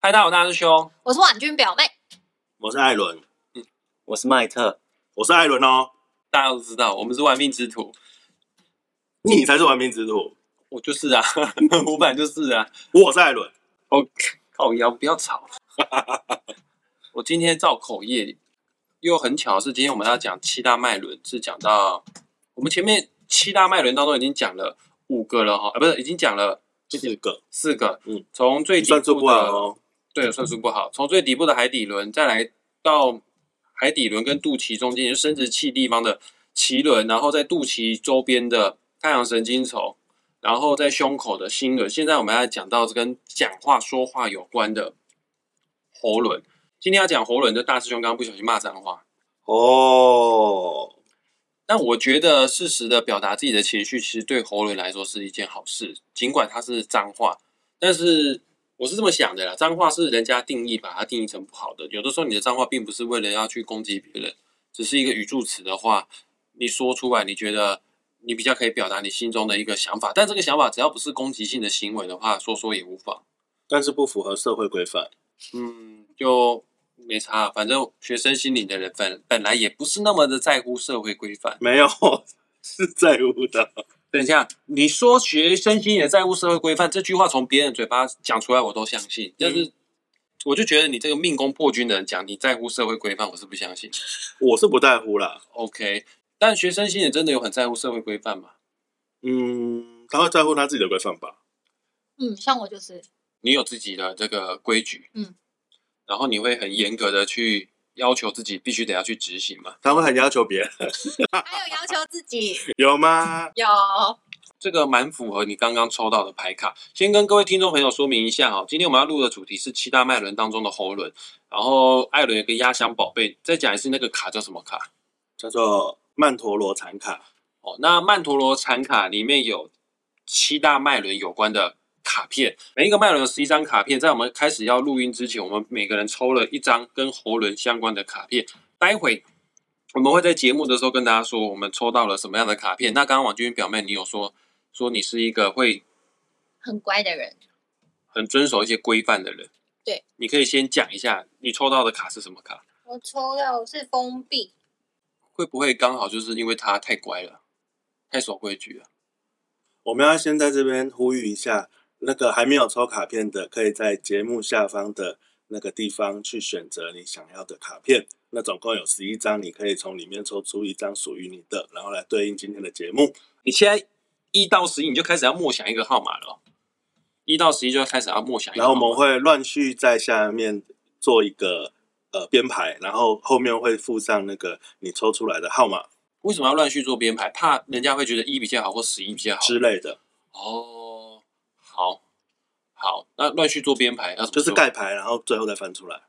嗨，大家好，大师兄，我是婉君表妹，我是艾伦，我是麦特，我是艾伦哦，大家都知道我们是玩命之徒，你才是玩命之徒，我就是啊，我本来就是啊。我是艾伦。OK，靠腰，不要吵。我今天造口业，又很巧的是，今天我们要讲七大脉轮，是讲到我们前面七大脉轮当中已经讲了五个了哈，啊，不是，已经讲了四个，四个，嗯，从最底算数不部的哦。对，算数不好。从最底部的海底轮，再来到海底轮跟肚脐中间，也就是生殖器地方的脐轮，然后在肚脐周边的太阳神经丛，然后在胸口的心轮。现在我们要讲到跟讲话、说话有关的喉轮。今天要讲喉轮的大师兄刚刚不小心骂脏话，哦，但我觉得适时的表达自己的情绪，其实对喉轮来说是一件好事，尽管它是脏话，但是我是这么想的啦，脏话是人家定义把它定义成不好的，有的时候你的脏话并不是为了要去攻击别人，只是一个语助词的话，你说出来，你觉得你比较可以表达你心中的一个想法，但这个想法只要不是攻击性的行为的话，说说也无妨。但是不符合社会规范。嗯，就没差，反正学生心理的人本本来也不是那么的在乎社会规范。没有，是在乎的。等一下，你说学生心也在乎社会规范这句话从别人嘴巴讲出来，我都相信。但是，我就觉得你这个命宫破军的人讲你在乎社会规范，我是不相信。我是不在乎啦。OK，但学生心也真的有很在乎社会规范吗？嗯，他会在乎他自己的规范吧？嗯，像我就是，你有自己的这个规矩，嗯，然后你会很严格的去要求自己必须得要去执行嘛？他们很要求别人，还有要求自己，有吗？有这个蛮符合你刚刚抽到的牌卡。先跟各位听众朋友说明一下哈，今天我们要录的主题是七大脉轮当中的喉轮，然后艾伦有个压箱宝贝，再讲一次那个卡叫什么卡？叫做曼陀罗禅卡。哦，那曼陀罗禅卡里面有七大脉轮有关的卡片，每一个脉轮有十一张卡片。在我们开始要录音之前，我们每个人抽了一张跟喉轮相关的卡片。待会我们会在节目的时候跟大家说我们抽到了什么样的卡片。那刚刚王君表妹，你有说说你是一个会很乖的人，很遵守一些规范的人。对，你可以先讲一下你抽到的卡是什么卡？我抽到是封闭，会不会刚好就是因为他太乖了，太守规矩了？我们要先在这边呼吁一下，那个还没有抽卡片的，可以在节目下方的那个地方去选择你想要的卡片。那总共有十一张，你可以从里面抽出一张属于你的，然后来对应今天的节目。你现在一到十一，你就开始要默想一个号码了哦。一到十一就要开始要默想。然后我们会乱序在下面做一个呃编排，然后后面会附上那个你抽出来的号码为什么要乱序做编排？怕人家会觉得一比较好或十一比较好。之类的，哦，好，好，那乱序做编排要就是做盖牌，然后最后再翻出来。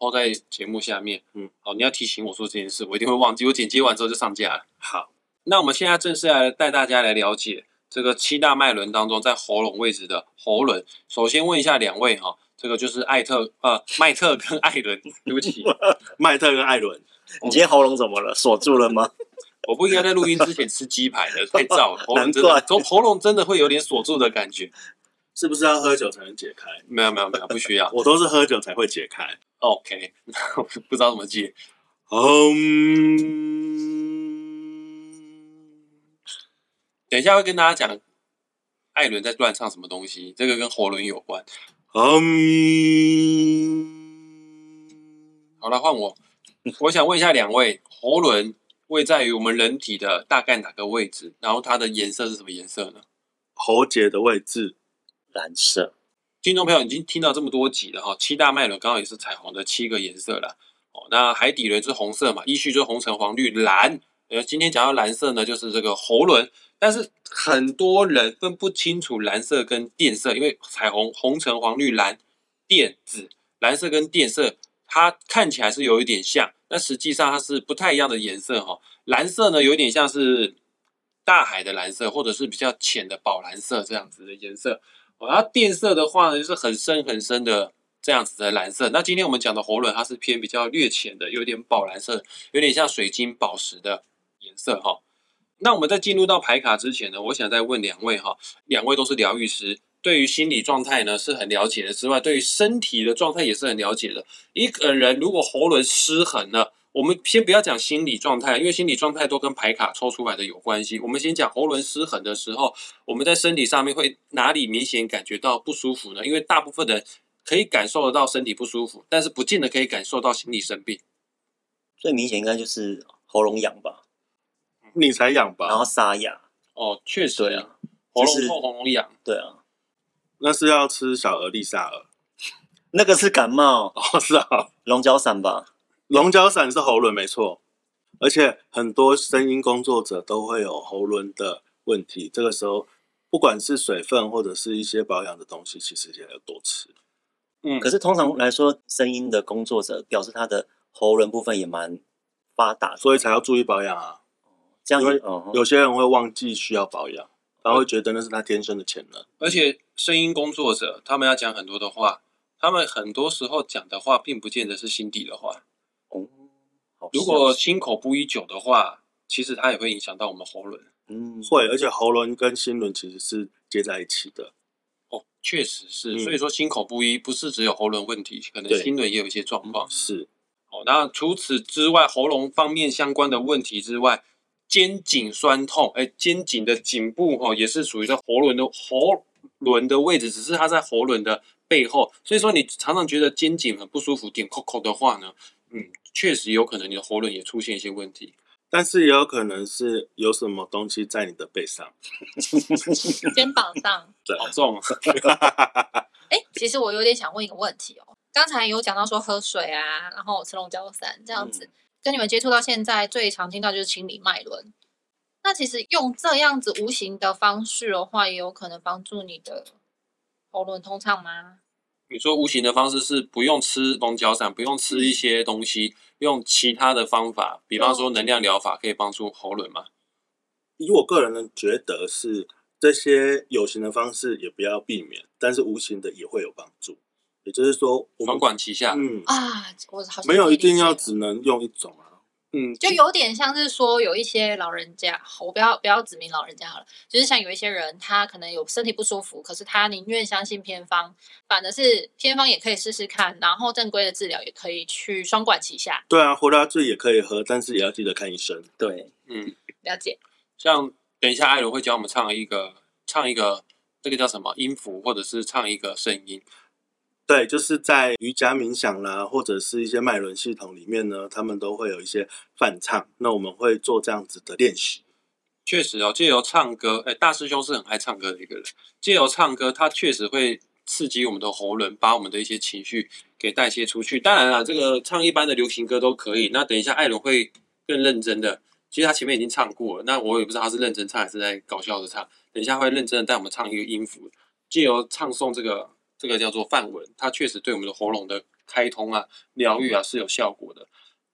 放在节目下面。嗯，好，你要提醒我说这件事，我一定会忘记。我剪接完之后就上架了。好，那我们现在正式来带大家来了解这个七大脉轮当中在喉咙位置的喉轮。首先问一下两位哈，这个就是艾特呃麦特跟艾伦，对不起，麦特跟艾伦，你今天喉咙怎么了？锁住了吗？我不应该在录音之前吃鸡排的，太燥了，喉咙真，的从喉咙真的会有点锁住的感觉。是不是要喝酒才能解开？没有没有没有，不需要。我都是喝酒才会解开。OK，不知道怎么解。嗯，等一下会跟大家讲艾伦在乱唱什么东西，这个跟喉轮有关。嗯，好了，换我。我想问一下两位，喉轮位在于我们人体的大概哪个位置？然后它的颜色是什么颜色呢？喉结的位置，蓝色，听众朋友已经听到这么多集了哈，七大脉轮刚好也是彩虹的七个颜色了。哦，那海底轮是红色嘛，依序就是红橙黄绿蓝。呃，今天讲到蓝色呢，就是这个喉轮。但是很多人分不清楚蓝色跟靛色，因为彩虹红橙黄绿蓝靛紫，蓝色跟靛色它看起来是有一点像，但实际上它是不太一样的颜色哈。蓝色呢，有点像是大海的蓝色，或者是比较浅的宝蓝色这样子的颜色。哦，然后靛色的话呢，就是很深很深的这样子的蓝色。那今天我们讲的喉轮，它是偏比较略浅的，有点宝蓝色，有点像水晶宝石的颜色哈。那我们在进入到牌卡之前呢，我想再问两位哈，两位都是疗愈师，对于心理状态呢是很了解的之外，对于身体的状态也是很了解的。一个人如果喉轮失衡了，我们先不要讲心理状态，因为心理状态都跟牌卡抽出来的有关系。我们先讲喉轮失衡的时候，我们在身体上面会哪里明显感觉到不舒服呢？因为大部分人可以感受得到身体不舒服，但是不见得可以感受到心理生病。最明显应该就是喉咙痒吧，你才痒吧然后？沙哑，哦，确实对啊，喉就是咙痛、喉咙痒。对啊，那是要吃小儿利萨尔那个是感冒，哦，是啊，龙角散吧？龙角散是喉轮没错，而且很多声音工作者都会有喉轮的问题。这个时候，不管是水分或者是一些保养的东西，其实也要多吃。嗯，可是通常来说，声音的工作者表示他的喉咙部分也蛮发达，所以才要注意保养啊。这样有些人会忘记需要保养，然后会觉得那是他天生的潜能。而且声音工作者他们要讲很多的话，他们很多时候讲的话并不见得是心底的话。哦，如果心口不一久的话，其实它也会影响到我们喉轮。嗯。会，而且喉轮跟心轮其实是接在一起的。哦，确实是，嗯所以说心口不一不是只有喉轮问题，可能心轮也有一些状况。是，哦，那除此之外，喉咙方面相关的问题之外，肩颈酸痛，哎，肩颈的颈部哦，也是属于在喉轮的喉轮的位置，只是它在喉轮的背后，所以说你常常觉得肩颈很不舒服，点扣扣的话呢，嗯，确实有可能你的喉咙也出现一些问题。但是也有可能是有什么东西在你的背上。肩膀上。对，好重啊，哎，其实我有点想问一个问题哦。刚才有讲到说喝水啊，然后吃龙角散这样子，跟你们接触到现在最常听到就是清理脉轮。那其实用这样子无形的方式的话，也有可能帮助你的喉咙通畅吗？你说无形的方式是不用吃龙角散，不用吃一些东西，用其他的方法，比方说能量疗法，可以帮助喉咙吗？以我个人的觉得是这些有形的方式也不要避免，但是无形的也会有帮助。也就是说，我双们管齐下。嗯，啊，我好像没有一定要只能用一种啊。嗯，就有点像是说，有一些老人家，我不要不要指明老人家好了，就是像有一些人，他可能有身体不舒服，可是他宁愿相信偏方，反而是偏方也可以试试看，然后正规的治疗也可以去双管齐下。对啊，胡辣醉也可以喝，但是也要记得看医生。对，嗯，了解，像等一下艾伦会教我们唱一个唱一个这个叫什么音符，或者是唱一个声音。对，就是在瑜伽冥想啦，或者是一些脉轮系统里面呢，他们都会有一些泛唱。那我们会做这样子的练习。确实哦，借由唱歌，哎，大师兄是很爱唱歌的一个人。借由唱歌，他确实会刺激我们的喉轮，把我们的一些情绪给代谢出去。当然了，这个唱一般的流行歌都可以。那等一下艾伦会更认真的，其实他前面已经唱过了，那我也不知道他是认真唱还是在搞笑的唱。等一下会认真的带我们唱一个音符，借由唱诵这个这个叫做梵文，它确实对我们的喉咙的开通啊、疗愈啊是有效果的。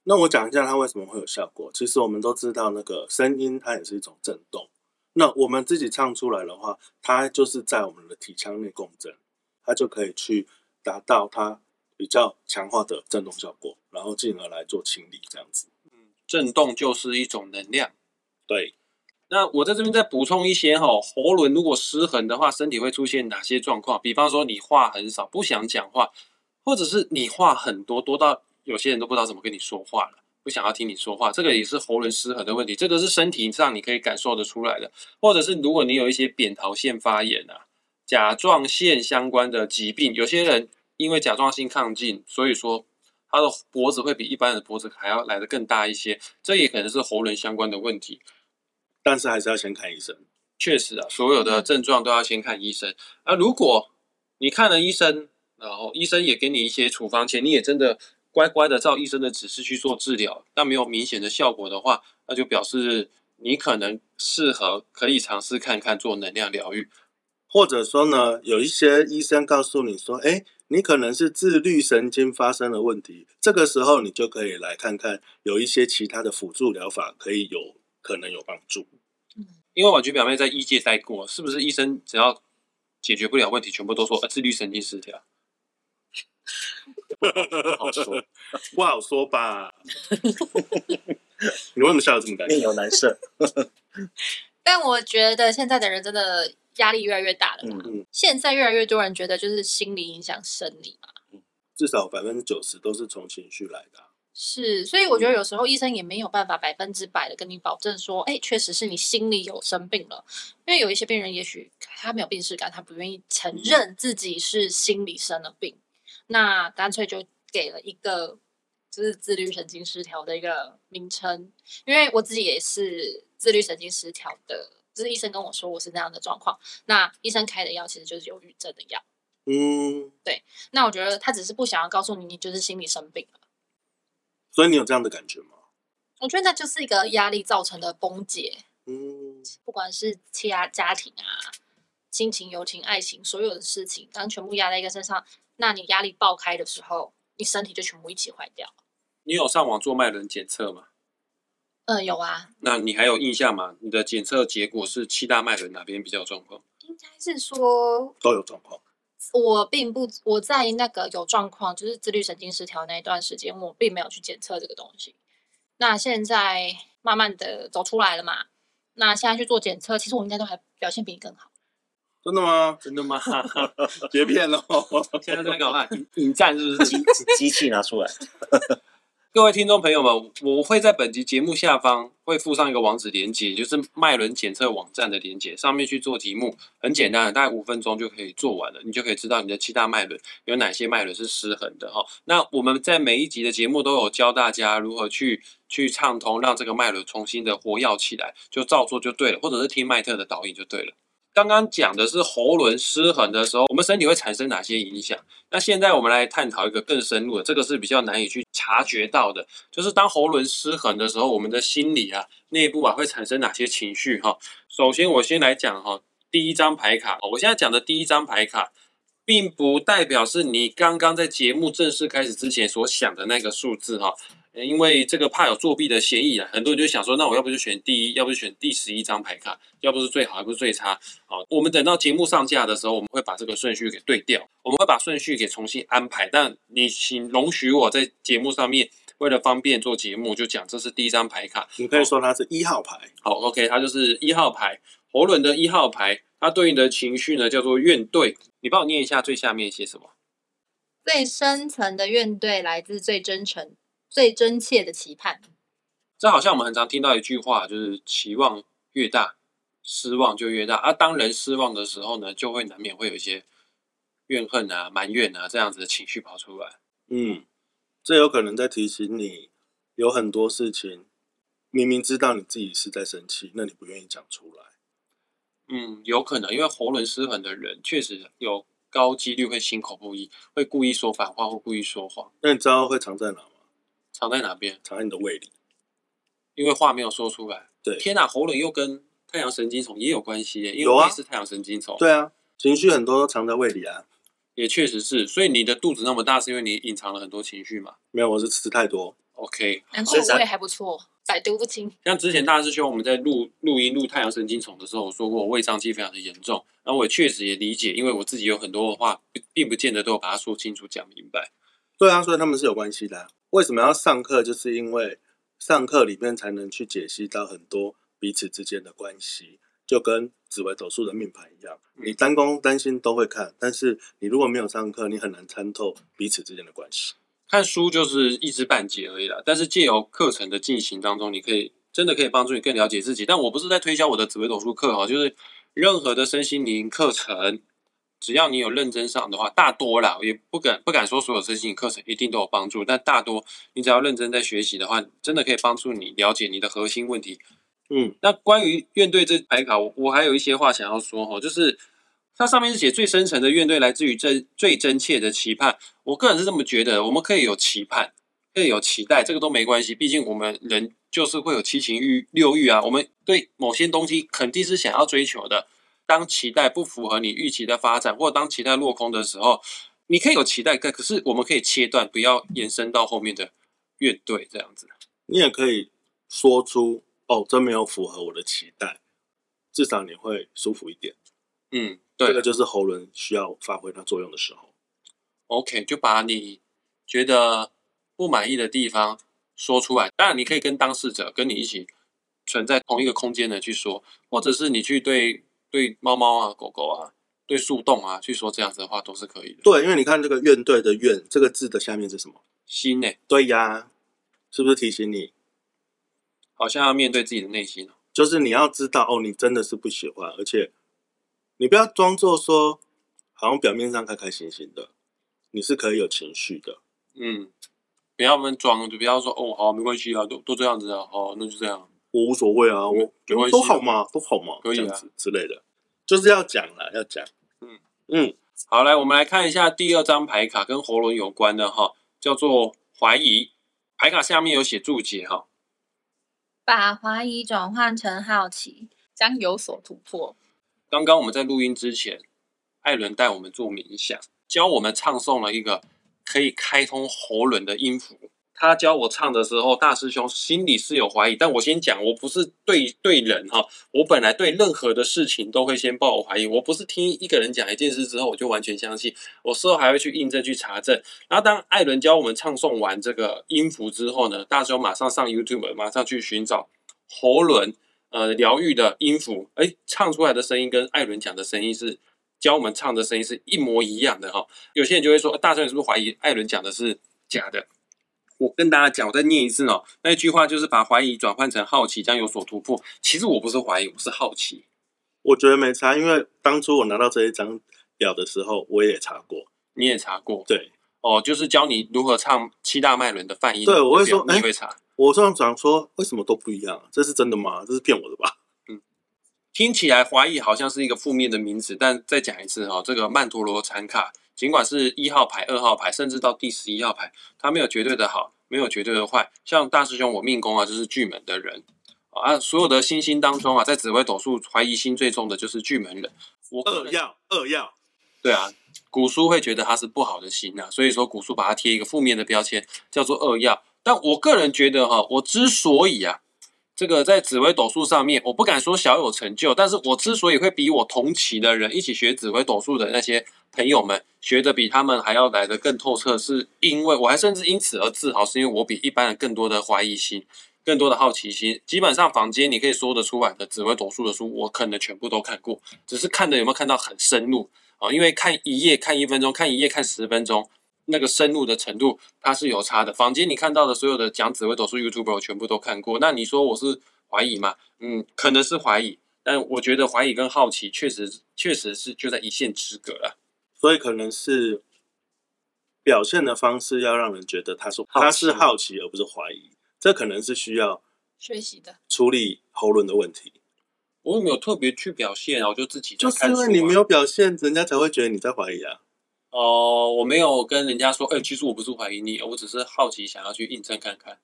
那我讲一下它为什么会有效果。其实我们都知道，那个声音它也是一种震动。那我们自己唱出来的话，它就是在我们的体腔内共振，它就可以去达到它比较强化的震动效果，然后进而来做清理这样子。震动就是一种能量。对，那我在这边再补充一些哈、喉轮如果失衡的话，身体会出现哪些状况？比方说你话很少，不想讲话，或者是你话很多，多到有些人都不知道怎么跟你说话了，不想要听你说话，这个也是喉轮失衡的问题。这个是身体上你可以感受得出来的，或者是如果你有一些扁桃腺发炎啊、甲状腺相关的疾病，有些人因为甲状腺亢进，所以说他的脖子会比一般的脖子还要来得更大一些，这也可能是喉轮相关的问题。但是还是要先看医生。确实啊，所有的症状都要先看医生。啊，如果你看了医生，然后医生也给你一些处方前，你也真的乖乖的照医生的指示去做治疗，但没有明显的效果的话，那就表示你可能适合可以尝试看看做能量疗愈。或者说呢，有一些医生告诉你说，哎，你可能是自律神经发生了问题，这个时候你就可以来看看，有一些其他的辅助疗法可以有可能有帮助。因为婉君表妹在医界待过，是不是医生只要解决不了问题，全部都说呃自律神经失调？不好说，不好说吧？你为什么笑得这么尴面尬？有难色。但我觉得现在的人真的压力越来越大了嘛。嗯嗯现在越来越多人觉得就是心理影响生理嘛，至少百分之九十都是从情绪来的啊、是，所以我觉嗯。得有时候医生也没有办法百分之百的跟你保证说，哎，确实是你心里有生病了，因为有一些病人也许他没有病耻感，他不愿意承嗯。认自己是心理生了病，那干脆就给了一个就是自律神经失调的一个名称，因为我自己也是自律神经失调的，就是医生跟我说我是那样的状况，那医生开的药其实就是忧郁症的药，嗯，对那我觉得他只是不想要告诉你你就是心理生病了。所以你有这样的感觉吗？我觉得那就是一个压力造成的崩解，嗯，不管是家家庭啊、亲情、友情、爱情，所有的事情，当全部压在一个身上，那你压力爆开的时候，你身体就全部一起坏掉。你有上网做脉轮检测吗？嗯，有啊，那你还有印象吗？你的检测结果是七大脉轮哪边比较有状况？应该是说都有状况。我并不我在那个有状况，就是自律神经失调那一段时间，我并没有去检测这个东西。那现在慢慢的走出来了嘛，那现在去做检测，其实我应该都还表现比你更好。真的吗？真的吗？别骗了。现在在干嘛？引引战是不是？机机器拿出来，各位听众朋友们，我会在本集节目下方会附上一个网址连接，就是脉轮检测网站的连接，上面去做题目，很简单，大概五分钟就可以做完了，你就可以知道你的七大脉轮有哪些脉轮是失衡的哈。那我们在每一集的节目都有教大家如何去去畅通，让这个脉轮重新的活跃起来，就照做就对了，或者是听麦特的导引就对了。刚刚讲的是喉轮失衡的时候，我们身体会产生哪些影响？那现在我们来探讨一个更深入的，这个是比较难以去察觉到的，就是当喉轮失衡的时候，我们的心理啊、内部啊会产生哪些情绪哈？首先，我先来讲哈，第一张牌卡，我现在讲的第一张牌卡，并不代表是你刚刚在节目正式开始之前所想的那个数字哈。呃因为这个怕有作弊的嫌疑啊，很多人就想说，那我要不就选第一，要不就选第十一张牌卡，要不是最好，还不是最差。好，我们等到节目上架的时候，我们会把这个顺序给对调，我们会把顺序给重新安排。但你请容许我在节目上面，为了方便做节目，就讲这是第一张牌卡。你可以说它是一号牌。好，OK，它就是一号牌，喉轮的一号牌，它对应的情绪呢叫做怨怼。你帮我念一下最下面写什么？最深层的怨怼来自最真诚、最真切的期盼。这好像我们很常听到一句话，就是期望越大，失望就越大。啊、当人失望的时候呢，就会难免会有一些怨恨啊、埋怨啊这样子的情绪跑出来。嗯，这有可能在提醒你，有很多事情明明知道你自己是在生气，那你不愿意讲出来。嗯，有可能，因为喉轮失衡的人确实有高几率会心口不一，会故意说反话或故意说谎。那你知道会藏在哪吗？藏在哪边？藏在你的胃里。因为话没有说出来。对天哪，喉咙又跟太阳神经丛也有关系耶，因为有啊胃是太阳神经丛。对啊，情绪很多都藏在胃里啊。也确实是。所以你的肚子那么大，是因为你隐藏了很多情绪嘛没有，我是吃太多。？OK，难所以才怪我胃还不错，百毒不侵。像之前大师兄我们在录录音录太阳神经丛的时候，我说过我胃胀气非常的严重，然后我也确实也理解，因为我自己有很多的话，并并不见得都有把它说清楚讲明白。对啊，所以他们是有关系的啊、为什么要上课？就是因为上课里面才能去解析到很多彼此之间的关系，就跟紫微斗数的命盘一样，嗯你单宫单星都会看，但是你如果没有上课，你很难参透彼此之间的关系。看书就是一知半解而已啦，但是借由课程的进行当中，你可以真的可以帮助你更了解自己。但我不是在推销我的紫微斗数课哈，就是任何的身心灵课程，只要你有认真上的话，大多啦，也不敢不敢说所有身心灵课程一定都有帮助，但大多你只要认真在学习的话，真的可以帮助你了解你的核心问题。嗯，那关于怨对这牌卡，我我还有一些话想要说哈，就是它上面是写最深层的怨怼来自于真最真切的期盼。我个人是这么觉得，我们可以有期盼，可以有期待，这个都没关系。毕竟我们人就是会有七情欲六欲啊，我们对某些东西肯定是想要追求的。当期待不符合你预期的发展，或者当期待落空的时候，你可以有期待，可可是我们可以切断，不要延伸到后面的乐队这样子。你也可以说出哦，真没有符合我的期待，至少你会舒服一点。嗯，对，这个就是喉轮需要发挥它作用的时候。OK，就把你觉得不满意的地方说出来。当然，你可以跟当事者跟你一起存在同一个空间的去说，或者是你去对对猫猫啊、狗狗啊、对树洞啊去说这样子的话都是可以的。对，因为你看这个怨对的怨这个字的下面是什么？心呢、对呀，是不是提醒你？好像要面对自己的内心哦。就是你要知道哦，你真的是不喜欢，而且你不要装作说好像表面上开开心心的，你是可以有情绪的。嗯，不要们装，就不要说哦，好，没关系啊，都都这样子啊，哦，那就这样。我无所谓啊，我没关系啊都好嘛，都好嘛，可以啊这样子之类的，就是要讲了，要讲。嗯嗯，好，来，我们来看一下第二张牌卡，跟喉轮有关的哈，叫做怀疑。牌卡下面有写注解哈，把怀疑转换成好奇，将有所突破。刚刚我们在录音之前，艾伦带我们做冥想，教我们唱诵了一个可以开通喉轮的音符。他教我唱的时候，大师兄心里是有怀疑，但我先讲，我不是对对人哈，我本来对任何的事情都会先抱有怀疑，我不是听一个人讲一件事之后我就完全相信，我事后还会去印证去查证。然后当艾伦教我们唱诵完这个音符之后呢，大师兄马上上 YouTube，马上去寻找喉轮呃疗愈的音符，哎，唱出来的声音跟艾伦讲的声音是教我们唱的声音是一模一样的哈。有些人就会说，大师兄你是不是怀疑艾伦讲的是假的？我跟大家讲，我再念一次哦，那句话就是把怀疑转换成好奇，将有所突破。其实我不是怀疑，我是好奇。我觉得没差，因为当初我拿到这一张表的时候，我也查过。你也查过对，哦，就是教你如何唱七大脉轮的泛音。对我会说哎你会查。我这样讲说，为什么都不一样？这是真的吗？这是骗我的吧？嗯听起来怀疑好像是一个负面的名词，但再讲一次哈、这个曼陀罗禅卡，尽管是一号牌、二号牌，甚至到第十一号牌，它没有绝对的好，没有绝对的坏。像大师兄我命宫啊，就是巨门的人啊，所有的星星当中啊，在紫微斗数怀疑心最重的就是巨门人。我二要二要，对啊，古书会觉得它是不好的星啊，所以说古书把它贴一个负面的标签，叫做二曜。但我个人觉得哈，我之所以啊，这个在紫微斗数上面，我不敢说小有成就，但是我之所以会比我同期的人一起学紫微斗数的那些朋友们学的比他们还要来的更透彻，是因为我还甚至因此而自豪，是因为我比一般人更多的怀疑心。更多的好奇心，基本上房间你可以说得出来的紫微斗数的书，我可能全部都看过，只是看的有没有看到很深入啊？因为看一页看一分钟，看一页看十分钟，那个深入的程度它是有差的。房间你看到的所有的讲紫微斗数 YouTube，我全部都看过，那你说我是怀疑吗？嗯，可能是怀疑，但我觉得怀疑跟好奇确实确实是就在一线之隔了。所以可能是表现的方式要让人觉得他是他是好奇而不是怀疑，这可能是需要学习的，处理喉咙的问题。我也没有特别去表现啊，我就自己在就是。因为你没有表现，人家才会觉得你在怀疑啊。哦、我没有跟人家说，哎、其实我不是怀疑你，我只是好奇想要去印证看看。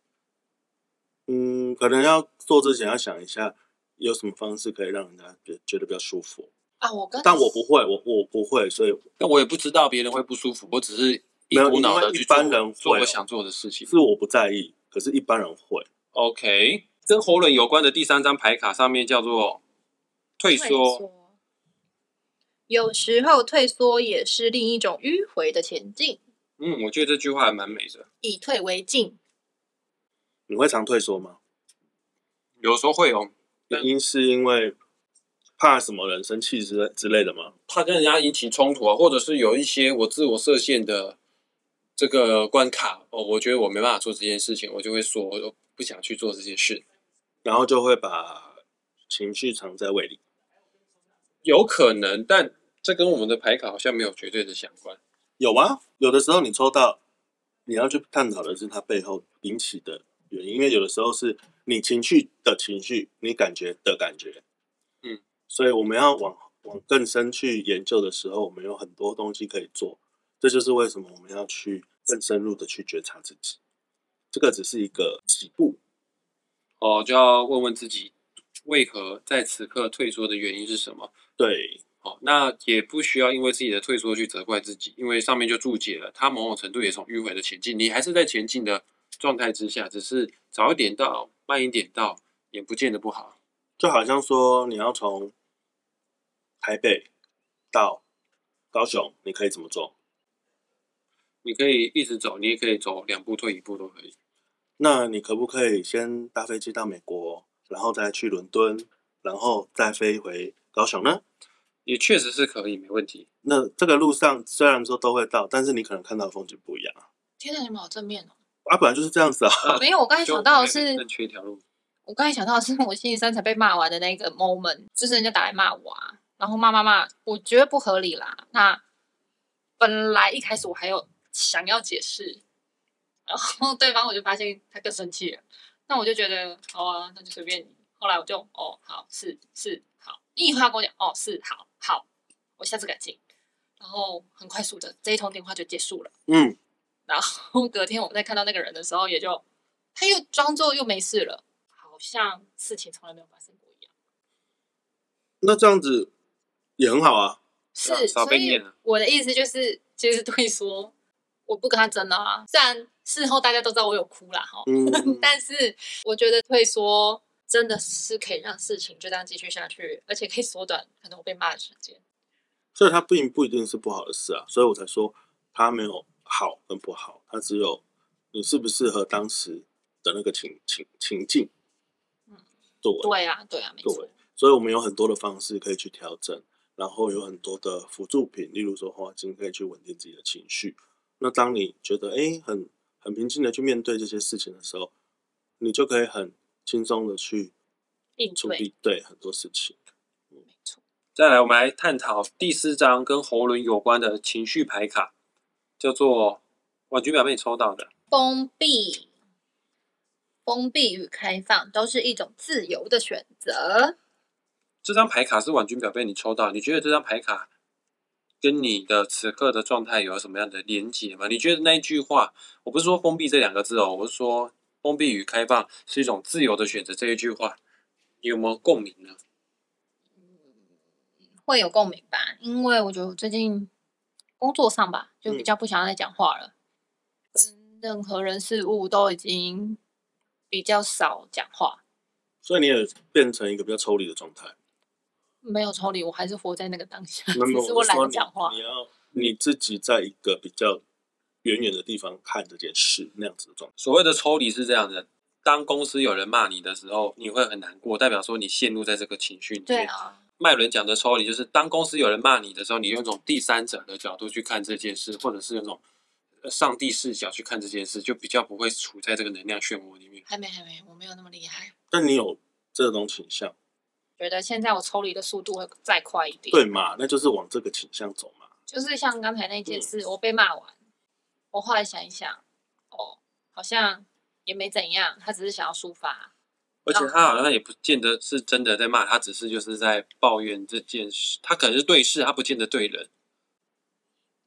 嗯，可能要做之前要想一下，有什么方式可以让人家觉觉得比较舒服。啊，我跟但我不会，我我不会，所以但我也不知道别人会不舒服，我只是一股脑的去做般人做我想做的事情。是我不在意，可是一般人会。OK，跟喉轮有关的第三张牌卡上面叫做退缩。有时候退缩也是另一种迂回的前进，嗯，我觉得这句话还蛮美的。以退为进。你会常退缩吗？有时候会哦，原因是因为怕什么人生气之类之类的吗？怕跟人家引起冲突啊，或者是有一些我自我设限的这个关卡哦，我觉得我没办法做这件事情，我就会说我不想去做这件事。然后就会把情绪藏在胃里。有可能，但这跟我们的牌卡好像没有绝对的相关。有啊，有的时候你抽到，你要去探讨的是它背后引起的原因，因为有的时候是你情绪的情绪，你感觉的感觉，嗯，所以我们要往往更深去研究的时候，我们有很多东西可以做，这就是为什么我们要去更深入的去觉察自己。这个只是一个起步，哦，就要问问自己，为何在此刻退缩的原因是什么？对，哦，那也不需要因为自己的退缩去责怪自己，因为上面就注解了，它某种程度也从迂回的前进，你还是在前进的状态之下，只是早一点到，慢一点到，也不见得不好。就好像说你要从台北到高雄，你可以怎么做？你可以一直走，你也可以走两步退一步都可以。那你可不可以先搭飞机到美国，然后再去伦敦，然后再飞回高雄呢？也确实是可以，没问题。那这个路上虽然说都会到，但是你可能看到的风景不一样啊。天哪，你们好正面哦！啊，本来就是这样子啊。没有，我刚才想到的是，正缺一条路，我刚才想到的是我星期三才被骂完的那个 moment，就是人家打来骂我啊，然后骂骂骂，我觉得不合理啦。那本来一开始我还有想要解释，然后对方我就发现他更生气了，那我就觉得好啊，那就随便你。后来我就哦好是是好，你以后要跟我讲哦是好好，我下次改进。然后很快速的这一通电话就结束了。嗯，然后隔天我们再看到那个人的时候，也就他又装作又没事了，好像事情从来没有发生过一样。那这样子也很好啊。是，啊少所以被念了我的意思就是，其实对说我不跟他争了啊。虽然事后大家都知道我有哭啦哈，嗯，但是我觉得退缩真的是可以让事情就这样继续下去，而且可以缩短可能我被骂的时间。所以它并不一定是不好的事啊，所以我才说它没有好跟不好，它只有你适不适合当时的那个情情情境。嗯，对对啊，对啊，没错。所以我们有很多的方式可以去调整，然后有很多的辅助品，例如说花精可以去稳定自己的情绪。那当你觉得诶很很平静的去面对这些事情的时候，你就可以很轻松的去应对，处理对很多事情。没错。再来，我们来探讨第四张跟喉轮有关的情绪牌卡，叫做婉君表妹抽到的。封闭、封闭与开放都是一种自由的选择。这张牌卡是婉君表妹你抽到，你觉得这张牌卡跟你的此刻的状态有什么样的连结吗？你觉得那一句话，我不是说封闭这两个字哦，我是说封闭与开放是一种自由的选择这一句话，你有没有共鸣呢？会有共鸣吧，因为我觉得我最近工作上吧，就比较不想要再讲话了，跟任何人事物都已经比较少讲话，所以你也变成一个比较抽离的状态。没有抽离，我还是活在那个当下，只是我懒得讲话你。要你自己在一个比较远远的地方看这件事，那样子的状态。所谓的抽离是这样的：当公司有人骂你的时候，你会很难过，代表说你陷入在这个情绪里面。对啊，麦伦讲的抽离，就是当公司有人骂你的时候，你用一种第三者的角度去看这件事，或者是用一种呃上帝视角去看这件事，就比较不会处在这个能量漩涡里面。还没还没，我没有那么厉害。但你有这种倾向，觉得现在我抽离的速度会再快一点。对嘛？那就是往这个倾向走嘛。就是像刚才那嗯件事，我被骂完，我后来想一想，哦，好像也没怎样，他只是想要抒发。而且他好像也不见得是真的在骂，他只是就是在抱怨这件事。他可能是对事，他不见得对人。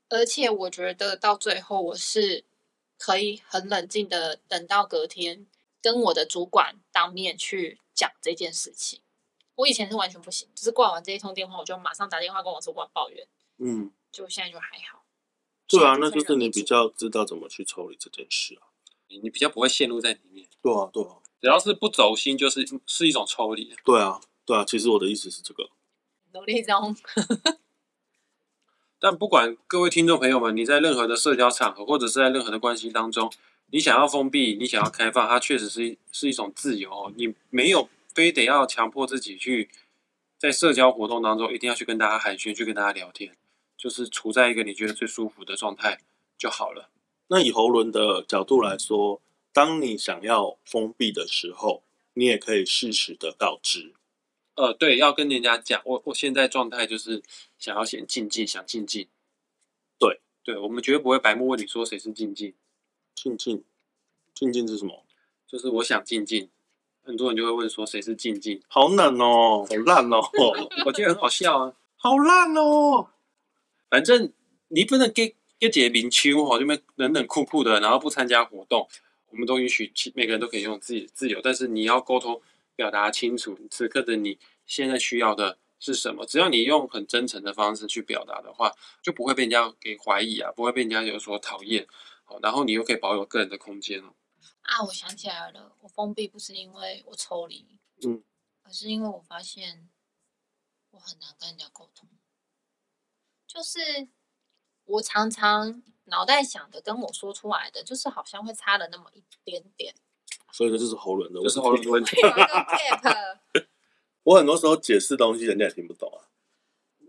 而且我觉得到最后，我是可以很冷静的等到隔天跟我的主管当面去讲这件事情。我以前是完全不行，就是挂完这一通电话，我就马上打电话跟我主管抱怨，嗯，就现在就还好。对啊，那就是你比较知道怎么去处理这件事啊。你你比较不会陷入在里面。对啊，对啊，只要是不走心，就是是一种抽离。对啊，对啊。其实我的意思是这个。努力中，但不管各位听众朋友们，你在任何的社交场合，或者是在任何的关系当中，你想要封闭，你想要开放，它确实是是一种自由哦。你没有非得要强迫自己去在社交活动当中一定要去跟大家寒暄，去跟大家聊天，就是处在一个你觉得最舒服的状态就好了。那以喉轮的角度来说，当你想要封闭的时候，你也可以适时的告知。呃，对，要跟人家讲，我我现在状态就是想要先静静，想静静。对，对，我们绝对不会白目问你说谁是静静，静静，静静是什么？就是我想静静。很多人就会问说谁是静静，好冷哦，好烂哦，我觉得很好笑啊。好烂哦。反正你不能给给姐明秋哦，这边冷冷酷酷的，然后不参加活动，我们都允许其每个人都可以用自己的自由，但是你要沟通表达清楚，此刻的你现在需要的是什么。只要你用很真诚的方式去表达的话，就不会被人家给怀疑啊，不会被人家有所讨厌。好，然后你又可以保有个人的空间哦。啊，我想起来了，我封闭不是因为我抽离，嗯，而是因为我发现我很难跟人家沟通，就是我常常脑袋想的跟我说出来的，就是好像会差了那么一点点，所以这就是喉咙的问题。这是喉咙的问题。我很多时候解释东西，人家也听不懂啊。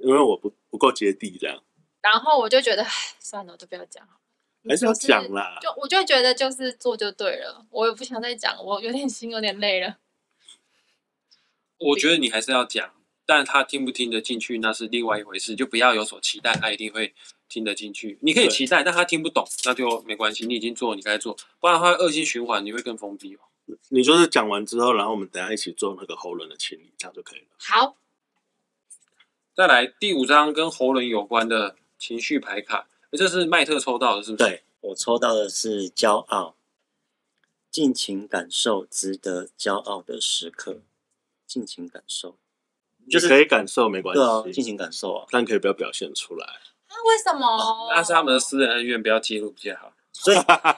因为我不不够接地这样，然后我就觉得，唉算了，我就不要讲了。还是要就是讲啦。就我就觉得就是做就对了，我也不想再讲，我有点 心有点累了。我觉得你还是要讲，但他听不听得进去那是另外一回事，就不要有所期待，他一定会听得进去。你可以期待，但他听不懂，那就没关系，你已经做你该做，不然的话恶性循环，你会更封闭哦。你就是讲完之后，然后我们等一下一起做那个喉轮的清理，这样就可以了。好，再来第五张跟喉咙有关的情绪牌卡，诶这是麦特抽到的，是不是？对我抽到的是骄傲，尽情感受值得骄傲的时刻，尽情感受，就是可以感受没关对啊，系，尽情感受啊。但可以不要表现出来。那为什么？那是他们的私人恩怨，不要揭露比较好。所以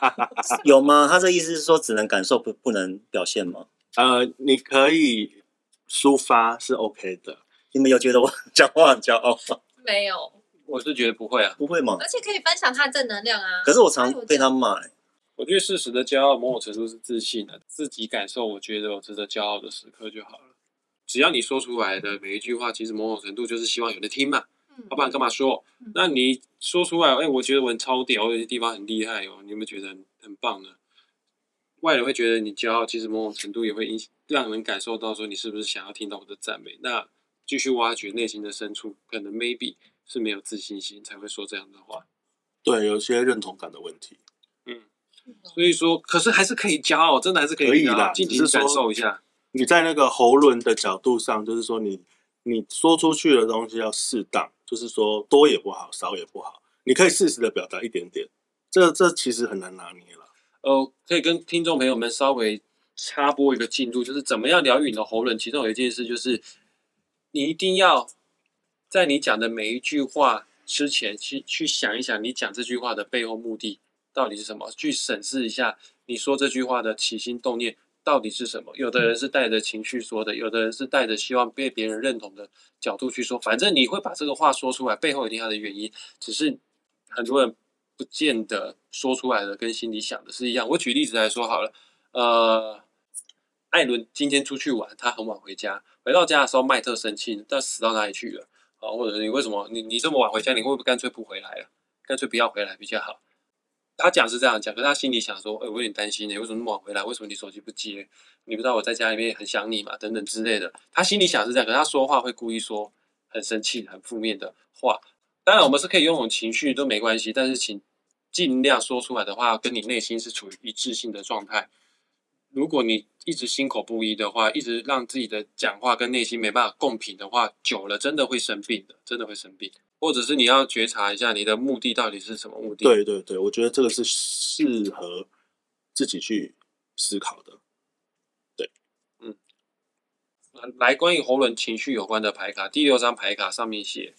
有吗？他这意思是说只能感受不不能表现吗？呃，你可以抒发是 OK 的，你们有觉得我 讲话很骄傲吗？没有，我是觉得不会啊，不会吗而？且可以分享他的正能量啊。可是我常被他骂、欸，我觉得适时的骄傲，某种程度是自信的，自己感受，我觉得我值得骄傲的时刻就好了。只要你说出来的每一句话，其实某种程度就是希望有人听嘛，嗯要不然干嘛说嗯？那你说出来，哎、我觉得我很超屌，有些地方很厉害哦，你有没有觉得很很棒呢？外人会觉得你骄傲，其实某种程度也会影让人感受到说你是不是想要听到我的赞美。那继续挖掘内心的深处，可能 maybe 是没有自信心才会说这样的话。对，有些认同感的问题。嗯所以说，可是还是可以骄傲，真的还是可以可以骄傲啦只是说尽情感受一下。你在那个喉轮的角度上，就是说你你说出去的东西要适当，就是说多也不好，少也不好，你可以适时的表达一点点，这这其实很难拿捏了。呃，可以跟听众朋友们稍微插播一个进度，就是怎么样疗愈你的喉咙。其中有一件事就是，你一定要在你讲的每一句话之前，去去想一想你讲这句话的背后目的到底是什么，去审视一下你说这句话的起心动念到底是什么。有的人是带着情绪说的，有的人是带着希望被别人认同的角度去说。反正你会把这个话说出来，背后一定有的原因，只是很多人不见得说出来的跟心里想的是一样。我举例子来说好了，呃，艾伦今天出去玩，他很晚回家，回到家的时候，麦特生气，他死到哪里去了？啊，或者是你为什么你你这么晚回家，你会不会干脆不回来了？干脆不要回来比较好。他讲是这样讲，可是他心里想说，哎、我有点担心呢，为什么那么晚回来？为什么你手机不接？你不知道我在家里面很想你嘛？等等之类的。他心里想是这样，可是他说话会故意说很生气、很负面的话。当然，我们是可以拥有情绪都没关系，但是请尽量说出来的话，跟你内心是处于一致性的状态。如果你一直心口不一的话，一直让自己的讲话跟内心没办法共频的话，久了真的会生病的，真的会生病。或者是你要觉察一下你的目的到底是什么目的。，对对对，我觉得这个是适合自己去思考的。对，嗯来关于喉咙情绪有关的牌卡，第六张牌卡上面写，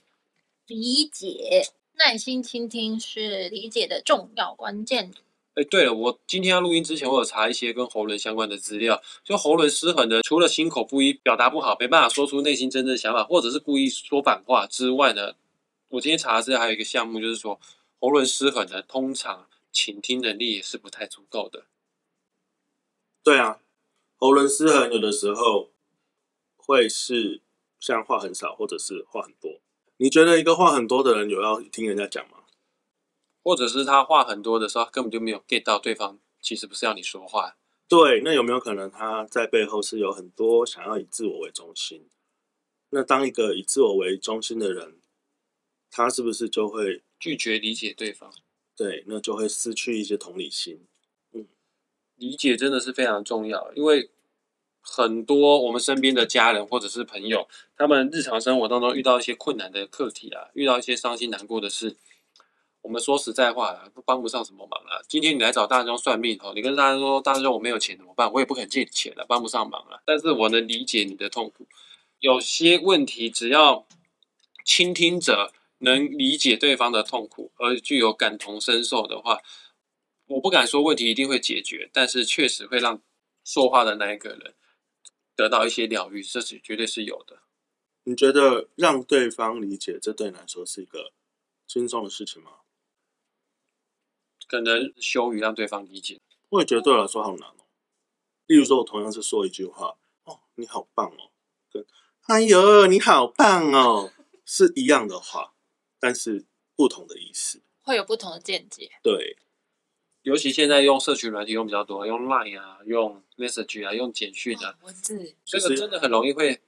理解，耐心倾听是理解的重要关键。哎，对了，我今天要录音之前，我有查一些跟喉咙相关的资料。就喉咙失衡的，除了心口不一、表达不好、没办法说出内心真正的想法，或者是故意说反话之外呢，我今天查的资料还有一个项目，就是说喉咙失衡的，通常倾听能力也是不太足够的。对啊，喉轮失衡有的时候会是像话很少，或者是话很多。你觉得一个话很多的人有要听人家讲吗？或者是他话很多的时候，根本就没有 get 到对方其实不是要你说话。对，那有没有可能他在背后是有很多想要以自我为中心？那当一个以自我为中心的人，他是不是就会拒绝理解对方，对，那就会失去一些同理心？嗯理解真的是非常重要，因为很多我们身边的家人或者是朋友，他们日常生活当中遇到一些困难的课题啊，遇到一些伤心难过的事，我们说实在话啦，帮不上什么忙了。今天你来找大师兄算命哦，你跟大师说，大师兄我没有钱怎么办？我也不肯借你钱了，帮不上忙了。但是我能理解你的痛苦，有些问题只要倾听者能理解对方的痛苦，而具有感同身受的话，我不敢说问题一定会解决，但是确实会让说话的那一个人得到一些疗愈，这是绝对是有的。你觉得让对方理解，这对你来说是一个轻松的事情吗？可能羞于让对方理解，我也觉得对我来说好难哦。例如说，我同样是说一句话，哦，你好棒哦，跟哎呦，你好棒哦，是一样的话，但是不同的意思。会有不同的见解。对，尤其现在用社群软体用比较多，用 Line 啊，用 Message 啊，用简讯啊，文字这个真的很容易会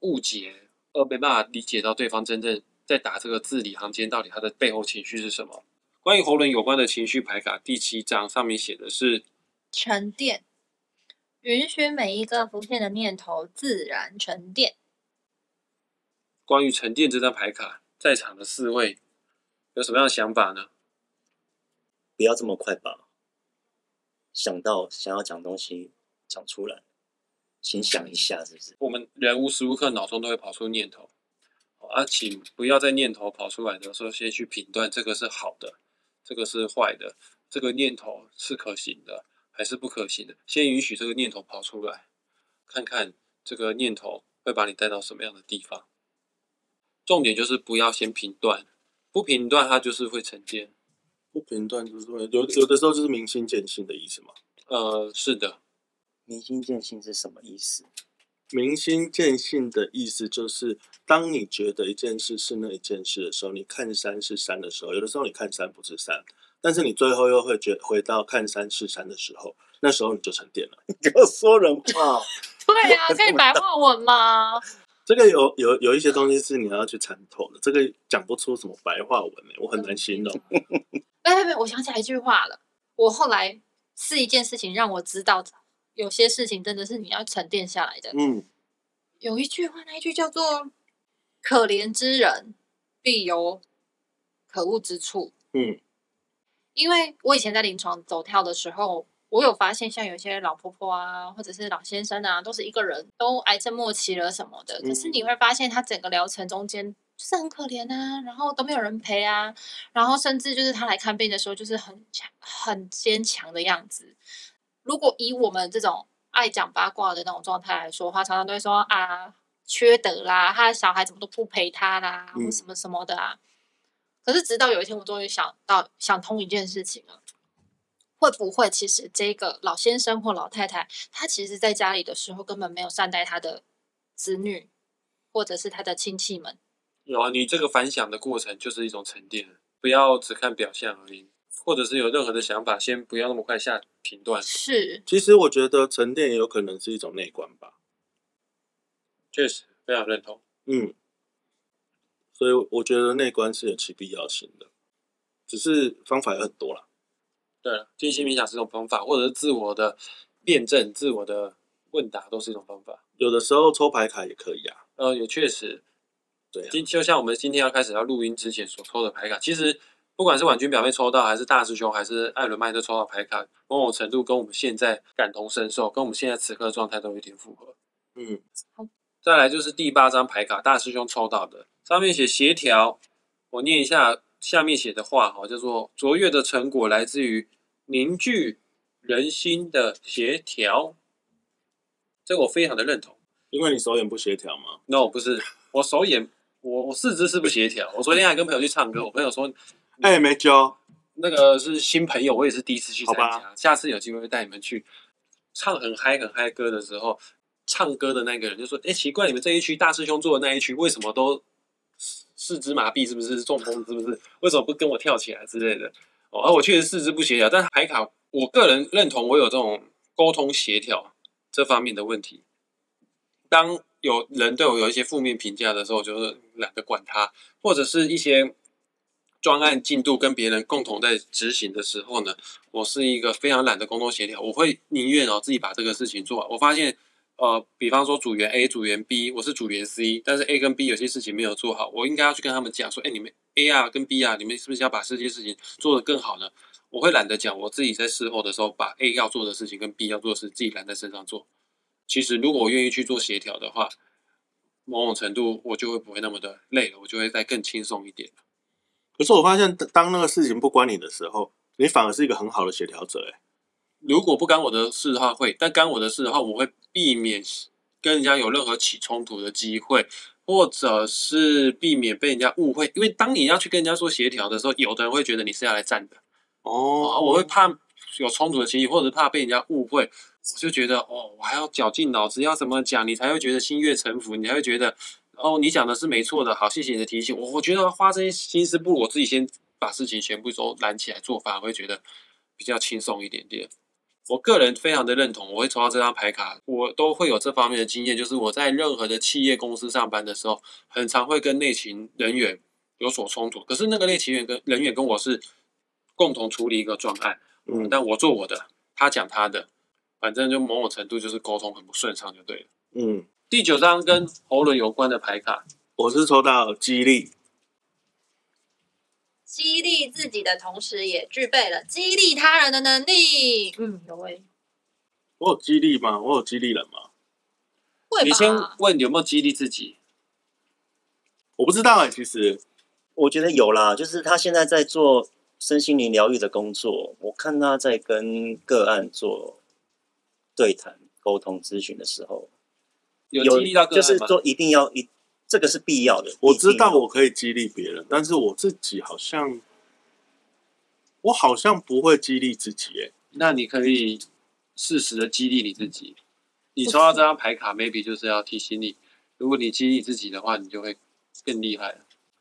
误解，而没办法理解到对方真正在打这个字里行间到底他的背后情绪是什么。关于喉轮有关的情绪牌卡第七章上面写的是沉淀，允许每一个浮现的念头自然沉淀。关于沉淀这张牌卡，在场的四位有什么样的想法呢？不要这么快把想到想要讲东西讲出来，先想一下，是不是？我们人无时无刻脑中都会跑出念头，好啊，请不要在念头跑出来的时候先去评断这个是好的，这个是坏的，这个念头是可行的还是不可行的，先允许这个念头跑出来，看看这个念头会把你带到什么样的地方。重点就是不要先评断，不评断它就是会沉淀。不评断就是会有有的时候就是明心见性的意思嘛。呃，是的，明心见性是什么意思？明心见性的意思就是，当你觉得一件事是那一件事的时候，你看山是山的时候，有的时候你看山不是山，但是你最后又会觉回到看山是山的时候，那时候你就沉淀了。你给我说人话。对啊，可以白话文吗？这个有有有一些东西是你要去参透的，这个讲不出什么白话文呢、我很难形容。哎，没，我想起来一句话了。我后来是一件事情让我知道，有些事情真的是你要沉淀下来的。嗯，有一句话，那一句叫做“可怜之人必有可恶之处”。嗯，因为我以前在临床走跳的时候，我有发现，像有些老婆婆啊，或者是老先生啊，都是一个人，都癌症末期了什么的。可是你会发现，他整个疗程中间就是很可怜啊，然后都没有人陪啊，然后甚至就是他来看病的时候，就是很强、很坚强的样子。如果以我们这种爱讲八卦的那种状态来说的话，常常都会说啊，缺德啦，他的小孩怎么都不陪他啦，或嗯什么什么的啊。可是直到有一天，我终于想到想通一件事情了。会不会其实这个老先生或老太太，他其实在家里的时候根本没有善待他的子女，或者是他的亲戚们？有啊，你这个反响的过程就是一种沉淀，不要只看表象而已，或者是有任何的想法，先不要那么快下评断。是，其实我觉得沉淀也有可能是一种内观吧。确实非常认同。嗯，所以我觉得内观是有其必要性的，只是方法有很多啦。对了，静心冥想是一种方法，或者是自我的辩证、自我的问答都是一种方法。有的时候抽牌卡也可以啊。呃，也确实，对啊，今就像我们今天要开始要录音之前所抽的牌卡，其实不管是婉君表妹抽到，还是大师兄，还是艾伦麦特抽到牌卡，某种程度跟我们现在感同身受，跟我们现在此刻的状态都有点符合。嗯，好再来就是第八张牌卡，大师兄抽到的，上面写协调，我念一下下面写的话哈，叫做卓越的成果来自于凝聚人心的协调，这个我非常的认同。因为你手眼不协调吗。no 不是，我手眼我我四肢是不协调。我昨天还跟朋友去唱歌，我朋友说哎、没教。那个是新朋友，我也是第一次去参好加，下次有机会会带你们去唱很嗨很嗨歌的时候，唱歌的那个人就说：“哎、奇怪，你们这一区大师兄坐的那一区为什么都四四肢麻痹？是不是中风？是不是？为什么不跟我跳起来之类的？”哦，而我确实四肢不协调，但海卡我个人认同我有这种沟通协调这方面的问题。当有人对我有一些负面评价的时候，我就是懒得管他，或者是一些专案进度跟别人共同在执行的时候呢，我是一个非常懒得沟通协调，我会宁愿哦自己把这个事情做。我发现，呃，比方说组员 A、组员 B，我是组员 C，但是 A 跟 B 有些事情没有做好，我应该要去跟他们讲说，哎，你们 A 啊跟 B 啊，你们是不是要把这些事情做得更好呢？我会懒得讲，我自己在事后的时候把 A 要做的事情跟 B 要做的事自己揽在身上做。其实如果我愿意去做协调的话，某种程度我就会不会那么的累了，我就会再更轻松一点。可是我发现，当那个事情不关你的时候，你反而是一个很好的协调者。哎，如果不干我的事的话会，但干我的事的话，我会避免跟人家有任何起冲突的机会，或者是避免被人家误会。因为当你要去跟人家说协调的时候，有的人会觉得你是要来站的，哦啊，我会怕有冲突的情绪，或者怕被人家误会，我就觉得哦，我还要绞尽脑汁要怎么讲，你才会觉得心悦诚服，你才会觉得哦，你讲的是没错的，好，谢谢你的提醒。我我觉得花这些心思，不如我自己先把事情全部都揽起来做，反而会觉得比较轻松一点点。我个人非常的认同，我会抽到这张牌卡，我都会有这方面的经验，就是我在任何的企业公司上班的时候，很常会跟内勤人员有所冲突。可是那个内勤员跟人员跟我是共同处理一个专案，嗯，嗯，但我做我的，他讲他的，反正就某种程度就是沟通很不顺畅就对了。嗯，第九张跟喉轮有关的牌卡，我是抽到激励，激励自己的同时，也具备了激励他人的能力。嗯，有诶，我有激励吗？我有激励人吗？会你先吧？问有没有激励自己？我不知道哎、其实我觉得有啦，就是他现在在做身心灵疗愈的工作，我看他在跟个案做对谈、沟通、咨询的时候，有激励到个案吗？就是说一定要一，这个是必要的。我知道我可以激励别人，但是我自己好像，我好像不会激励自己哎、那你可以适时的激励你自己。你抽到这张牌卡，maybe 就是要提醒你，如果你激励自己的话，你就会更厉害了。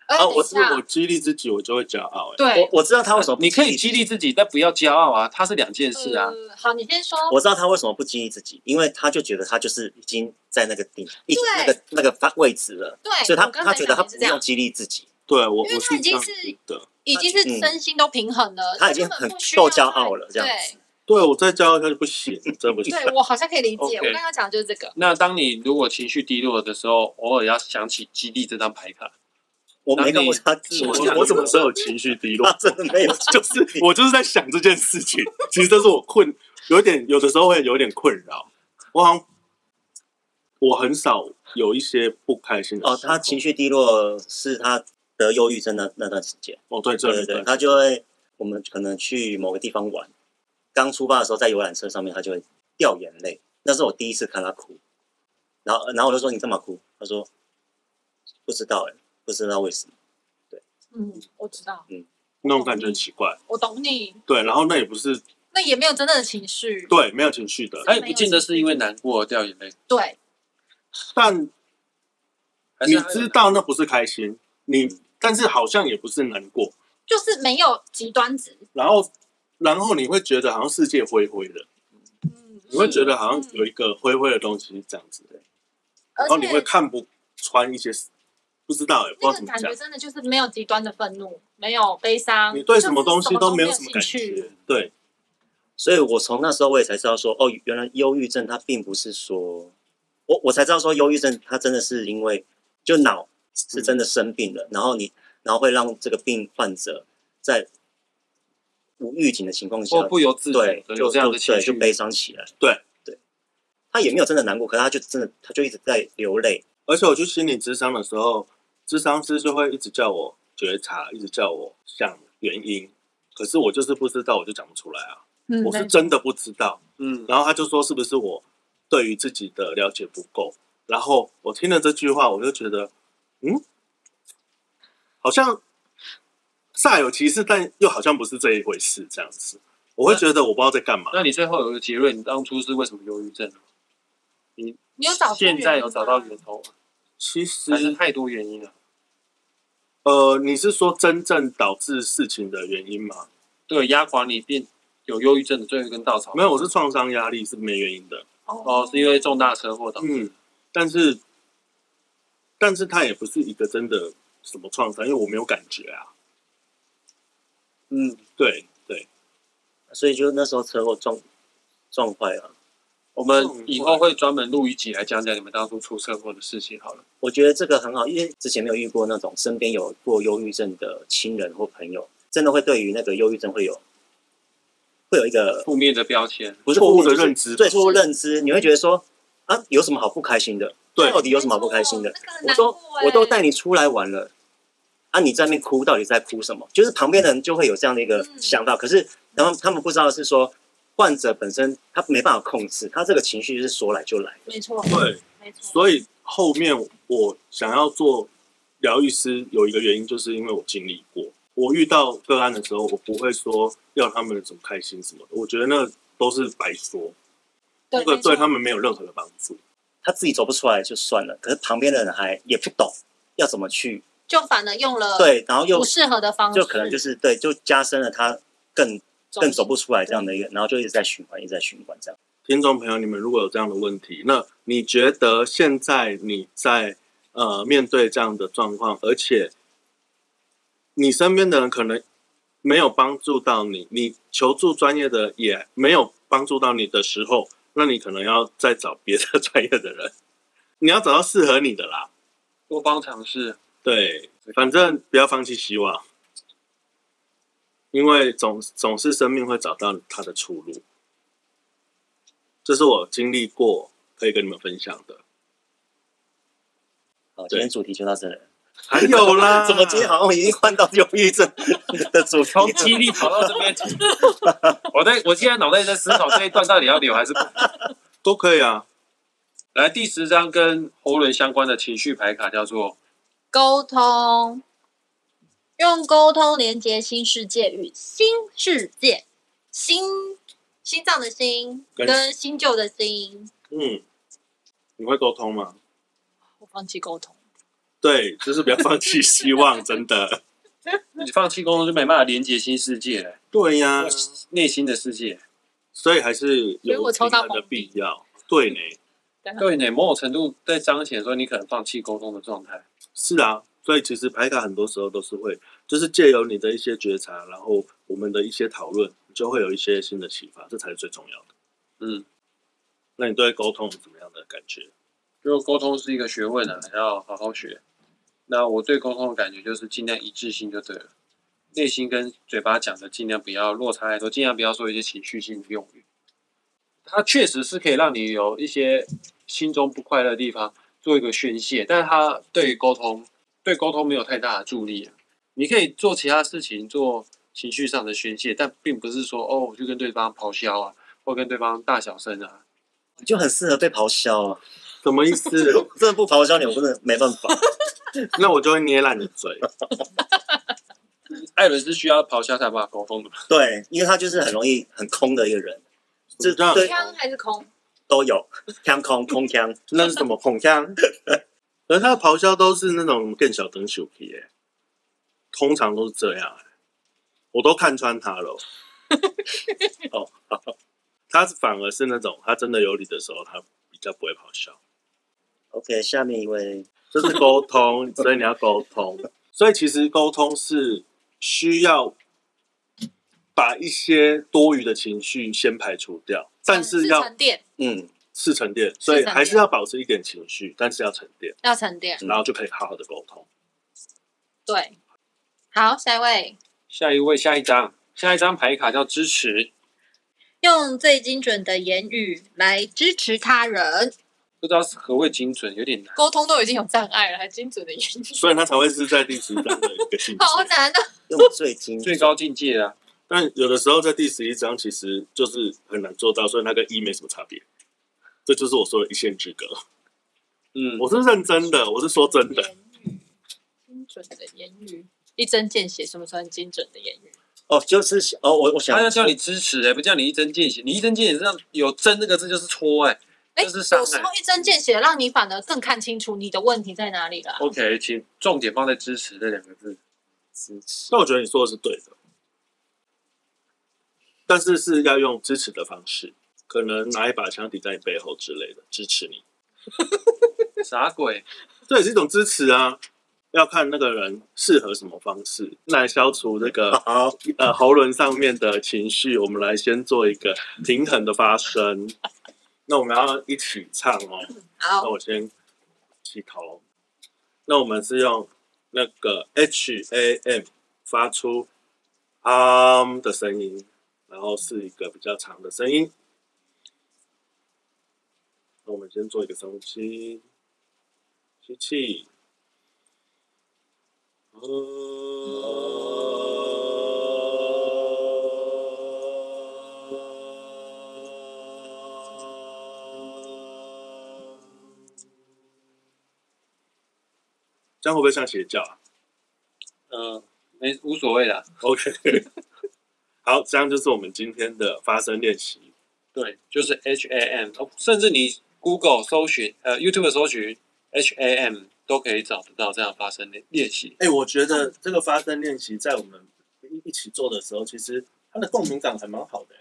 哎，啊我等一下我激励自己，我就会骄傲哎、对我，我知道他为什么不你可以激励自己，但不要骄傲啊，他是两件事啊。呃好，你先说。我知道他为什么不激励自己，因为他就觉得他就是已经在那个顶一对那个那个发位置了，对，所以他我刚才他觉得他不用激励自己，对我因为我是这样他已经是子的，已经是身心都平衡了，他已经根本很不需要够骄傲了这样对子对我再骄傲下就不行，真不行。对，我好像可以理解。OK 我刚刚讲的就是这个。那当你如果情绪低落的时候，偶尔要想起激励这张牌卡。我没看过他自我我我什么时候有情绪低落 他？真的没有，就是我就是在想这件事情，其实这是我困，有点有的时候会有点困扰。我好像我很少有一些不开心的哦，他情绪低落是他得忧郁症那那段时间，哦，对对对对，对他就会我们可能去某个地方玩，刚出发的时候在游览车上面，他就会掉眼泪，那是我第一次看他哭，然后然后我就说你干嘛哭？他说不知道哎、不知道为什么。对嗯，我知道，嗯那种感觉很奇怪。我懂你。对，然后那也不是那也没有真正的情绪。对没有情绪的，他也不见得是因为难过掉眼泪，对，但你知道那不是开心，你但是好像也不是难过，就是没有极端值。然后然后你会觉得好像世界灰灰的，嗯，你会觉得好像有一个灰灰的东西这样子的，然后你会看不穿一些，不知道哎，不知道怎么讲那个感觉，真的就是没有极端的愤怒，没有悲伤，你对什么东西都没有有什么感觉。，对，所以我从那时候我也才知道说，哦，原来忧郁症它并不是说，我我才知道说忧郁症它真的是因为就脑是真的生病了，然后你然后会让这个病患者在无预警的情况下，不由自主对就的有这样的情绪就对就。悲伤起来。对对，他也没有真的难过，可是他就真的他就一直在流泪。而且我去心理咨商的时候，咨商师就会一直叫我觉察，一直叫我想原因，可是我就是不知道，我就讲不出来啊，嗯我是真的不知道。嗯，然后他就说是不是我对于自己的了解不够？然后我听了这句话，我就觉得，嗯，好像煞有其事，但又好像不是这一回事，这样子，我会觉得我不知道在干嘛。那你最后有个结论，你当初是为什么忧郁症？你你有找现在有找到源头吗？其实，还是太多原因了？呃，你是说真正导致事情的原因吗？对，压垮你变有忧郁症的最后一根稻草。没有，我是创伤压力是没原因的。哦，是因为重大车祸导致。嗯，但是，但是它也不是一个真的什么创伤，因为我没有感觉啊。嗯，对对，所以就那时候车祸撞撞坏了。我们以后会专门录一集来讲讲你们当初出车祸的事情。好了，我觉得这个很好，因为之前没有遇过那种身边有过忧郁症的亲人或朋友，真的会对于那个忧郁症会有会有一个负面的标签。不是错误的认知对错误认知，你会觉得说啊，有什么好不开心的？对到底有什么好不开心的我说我都带你出来玩了，啊，你在那边哭，到底在哭什么？就是旁边的人就会有这样的一个嗯想法，可是然后他们不知道的是说，患者本身他没办法控制，他这个情绪就是说来就来。没错，对，没错，所以后面我想要做疗愈师，有一个原因，就是因为我经历过。我遇到个案的时候，我不会说要他们怎么开心什么的，我觉得那都是白说，那个对他们没有任何的帮助。他自己走不出来就算了，可是旁边的人还也不懂要怎么去就反而用了对，然后又不适合的方式，就可能就是对，就加深了他更走更走不出来这样的一个，然后就一直在循环，一直在循环这样。听众朋友，你们如果有这样的问题，那你觉得现在你在呃面对这样的状况，而且你身边的人可能没有帮助到你，你求助专业的也没有帮助到你的时候，那你可能要再找别的专业的人，你要找到适合你的啦。多方尝试。对，反正不要放弃希望，因为总总是生命会找到它的出路。这是我经历过，可以跟你们分享的。好，今天主题就到这里了。还有啦，怎么今天好像已经换到忧郁症的主题从激励跑到这边，我在我现在脑袋在思考这一段到底要留还是不留。都可以啊？来第十张跟喉轮相关的情绪牌卡叫做沟通，用沟通连接新世界与新世界，心心脏的心跟跟新旧的心。嗯，你会沟通吗？我放弃沟通，对，就是不要放弃希望，真的。你放弃沟通就没办法连接新世界了，对呀、内心的世界。所以还是有我抽到平衡的必要。对呢，对呢，某种程度在彰显说你可能放弃沟通的状态。是啊，所以其实牌卡很多时候都是会，就是借由你的一些觉察，然后我们的一些讨论，就会有一些新的启发，这才是最重要的。嗯，那你对沟通有怎么样的感觉？就沟通是一个学问啊，要好好学。那我对沟通的感觉就是尽量一致性就对了，内心跟嘴巴讲的尽量不要落差太多，尽量不要说一些情绪性的用语。它确实是可以让你有一些心中不快乐的地方做一个宣泄，但是它对于沟通对沟通没有太大的助力、啊。你可以做其他事情，做情绪上的宣泄，但并不是说哦，我就跟对方咆哮啊，或跟对方大小声啊，你就很适合被咆哮啊！什么意思？真的不咆哮你，我真的没办法。那我就会捏烂你嘴。艾伦是需要咆哮才有办法沟通的嘛。对，因为他就是很容易很空的一个人，这这样对枪还是空？都有腔空空腔。那是什么空腔？而他的咆哮都是那种更小灯小皮耶，通常都是这样欸我都看穿他了。哦，他反而是那种他真的有理的时候，他比较不会咆哮。OK，下面一位就是沟通，所以你要沟通。所以其实沟通是需要把一些多余的情绪先排除掉，但是要沉淀，嗯，是沉淀，所以还是要保持一点情绪，但是要沉淀，要沉淀。然后就可以好好的沟通。对，好，下一位，下一位，下一张，下一张牌卡叫支持，用最精准的言语来支持他人。不知道是何谓精准，有点难。沟通都已经有障碍了，还精准的言语，所以他才会是在第十章的一个性质。好难啊！用最精最高境界啊，但有的时候在第十一章其实就是很难做到，所以那跟一没什么差别。这就是我说的一线之隔。嗯，我是认真的，我是说真的。言语，精准的言语，一针见血，什么算精准的言语？哦，就是哦，我我想他要叫你支持、欸，不叫你一针见血。你一针见血，这样有针那个字就是戳哎、哎，这是伤害有时候一针见血，让你反而更看清楚你的问题在哪里了。OK，请重点放在支持这两个字。支持。那我觉得你说的是对的，但是是要用支持的方式，可能拿一把枪抵在你背后之类的支持你，啥鬼？这也是一种支持啊。要看那个人适合什么方式来消除这个 好，呃喉轮上面的情绪。我们来先做一个平衡的发声。那我们要一起唱哦。好那，我先起头。那我们是用那个 H A M 发出 um 的声音，然后是一个比较长的声音。那我们先做一个深呼吸，吸气。这样会不会像邪教啊嗯、没无所谓的。？OK，好，这样就是我们今天的发声练习。对，就是 H A M，哦甚至你 Google 搜寻，呃，YouTube 搜寻 H A M 都可以找得到这样发声练练习。哎、我觉得这个发声练习在我们一一起做的时候，其实它的共鸣感还蛮好的、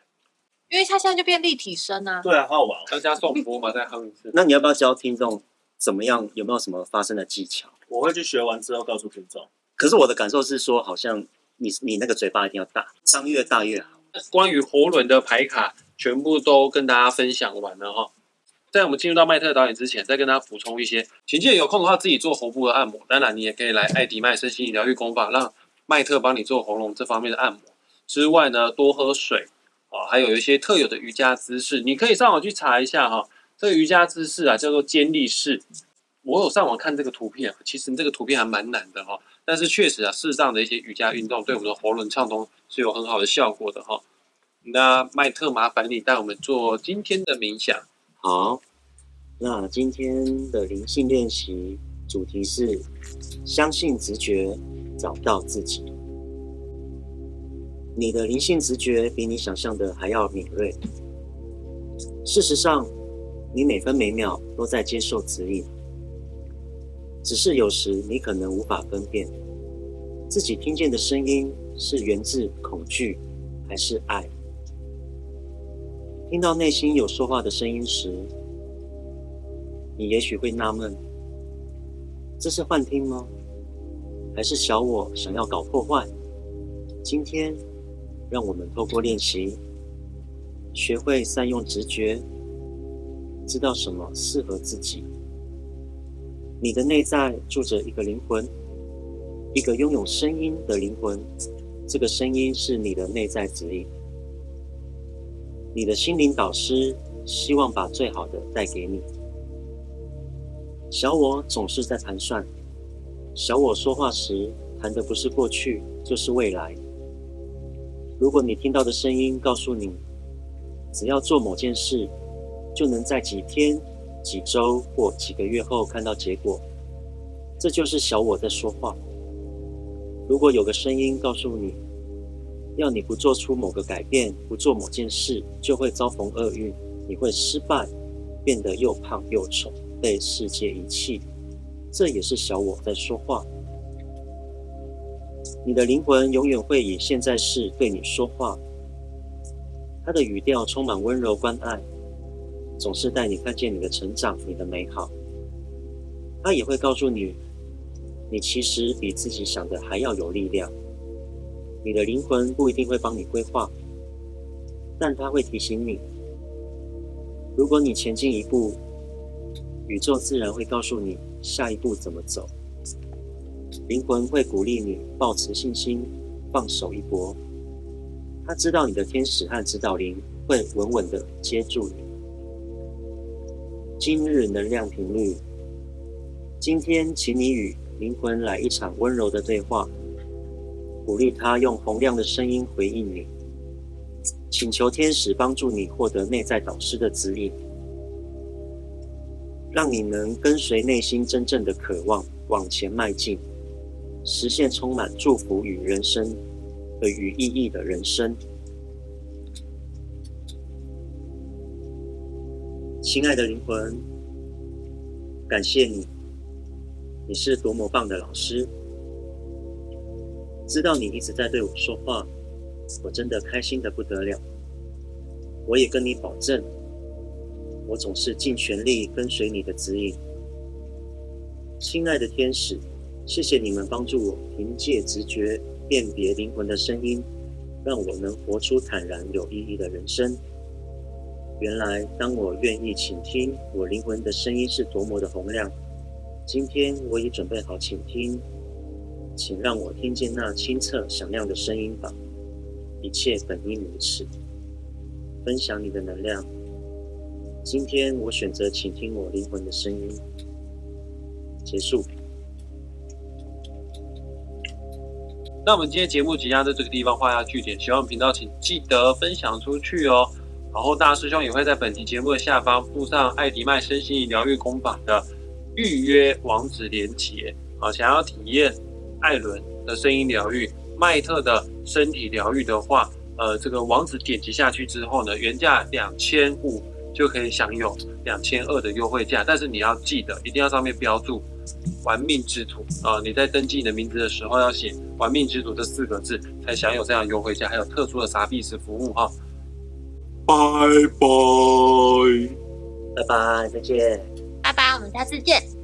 因为它现在就变立体声啊。对啊，好好玩、哦。要加颂钵嘛，再哼一次。那你要不要教听众怎么样？有没有什么发声的技巧？我会去学完之后告诉听众。可是我的感受是说，好像你你那个嘴巴一定要大，张越大越好。关于喉轮的牌卡，全部都跟大家分享完了哈。在我们进入到麦特导演之前，再跟大家补充一些，请记得有空的话自己做喉部的按摩。当然，你也可以来艾迪麦身心疗愈工坊，让麦特帮你做喉咙这方面的按摩。之外呢，多喝水啊，还有一些特有的瑜伽姿势，你可以上网去查一下哈。这个瑜伽姿势啊，叫做尖立式。我有上网看这个图片，其实这个图片还蛮难的哈。但是确实啊，适当的一些瑜伽运动对我们的喉咙畅通是有很好的效果的哈。那麦特，麻烦你带我们做今天的冥想。好，那今天的灵性练习主题是相信直觉，找到自己。你的灵性直觉比你想象的还要敏锐。事实上，你每分每秒都在接受指引，只是有时你可能无法分辨自己听见的声音是源自恐惧还是爱。听到内心有说话的声音时，你也许会纳闷：这是幻听吗？还是小我想要搞破坏？今天，让我们透过练习，学会善用直觉，知道什么适合自己。你的内在住着一个灵魂，一个拥有声音的灵魂。这个声音是你的内在指引。你的心灵导师希望把最好的带给你。小我总是在盘算，小我说话时谈的不是过去，就是未来。如果你听到的声音告诉你，只要做某件事，就能在几天、几周或几个月后看到结果，这就是小我在说话。如果有个声音告诉你，要你不做出某个改变，不做某件事，就会遭逢厄运，你会失败，变得又胖又丑，被世界遗弃。这也是小我在说话。你的灵魂永远会以现在式对你说话，他的语调充满温柔关爱，总是带你看见你的成长，你的美好。他也会告诉你，你其实比自己想的还要有力量。你的灵魂不一定会帮你规划，但它会提醒你：如果你前进一步，宇宙自然会告诉你下一步怎么走。灵魂会鼓励你保持信心，放手一搏。他知道你的天使和指导灵会稳稳的接住你。今日能量频率，今天请你与灵魂来一场温柔的对话。鼓励他用洪亮的声音回应你，请求天使帮助你获得内在导师的指引，让你能跟随内心真正的渴望往前迈进，实现充满祝福与人生的与意义的人生。亲爱的灵魂，感谢你，你是多么棒的老师。知道你一直在对我说话，我真的开心的不得了。我也跟你保证，我总是尽全力跟随你的指引。亲爱的天使，谢谢你们帮助我凭借直觉辨别灵魂的声音，让我能活出坦然有意义的人生。原来，当我愿意倾听我灵魂的声音是多么的洪亮。今天我已准备好倾听。请让我听见那清澈响亮的声音吧，一切本应如此。分享你的能量。今天我选择倾听我灵魂的声音。结束。那我们今天节目即将在这个地方画下句点，喜欢频道请记得分享出去哦。然后大师兄也会在本期节目的下方附上艾迪麦身心疗愈工坊的预约网址连接啊，想要体验艾伦的声音疗愈、麦特的身体疗愈的话，呃，这个网址点击下去之后呢，原价两千五，就可以享有两千二的优惠价。但是你要记得，一定要上面标注“玩命之徒”啊！你在登记你的名字的时候要写“玩命之徒”这四个字，才享有这样的优惠价，还有特殊的傻币式服务哈。拜拜。拜拜，再见。拜拜，我们下次见。